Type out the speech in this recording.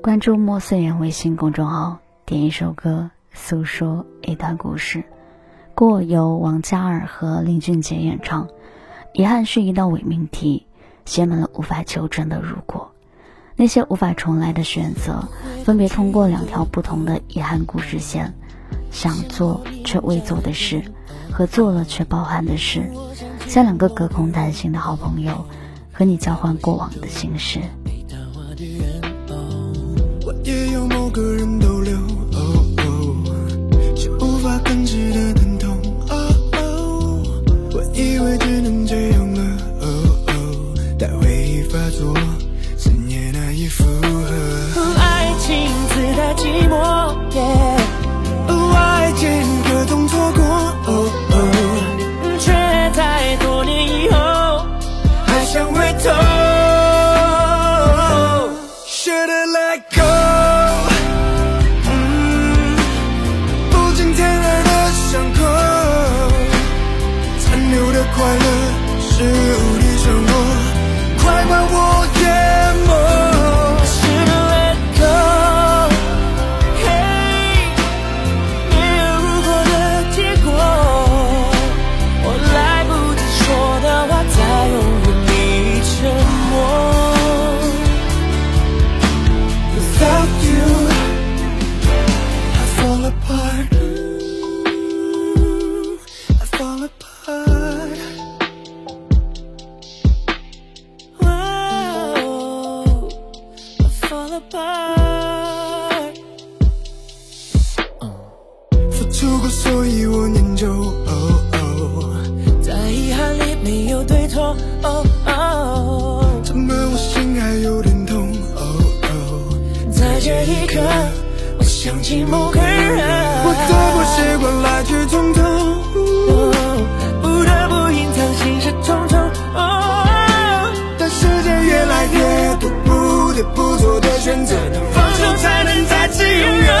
关注莫思言微信公众号，点一首歌，诉说一段故事。《过》由王嘉尔和林俊杰演唱。遗憾是一道伪命题，写满了无法求证的如果。那些无法重来的选择，分别通过两条不同的遗憾故事线：想做却未做的事，和做了却抱憾的事。像两个隔空谈心的好朋友，和你交换过往的心事。以为只能这样了，哦哦，但回忆发作，思念难以负荷。爱情自带寂寞，爱只有你，想我，快把我。付出过，所以我念旧。哦哦在遗憾里没有对错。哦哦怎么我心还有点痛？哦哦在这一刻，我想起某个人。我的不习惯来去匆匆，做的选择。能放手，才能再次拥有。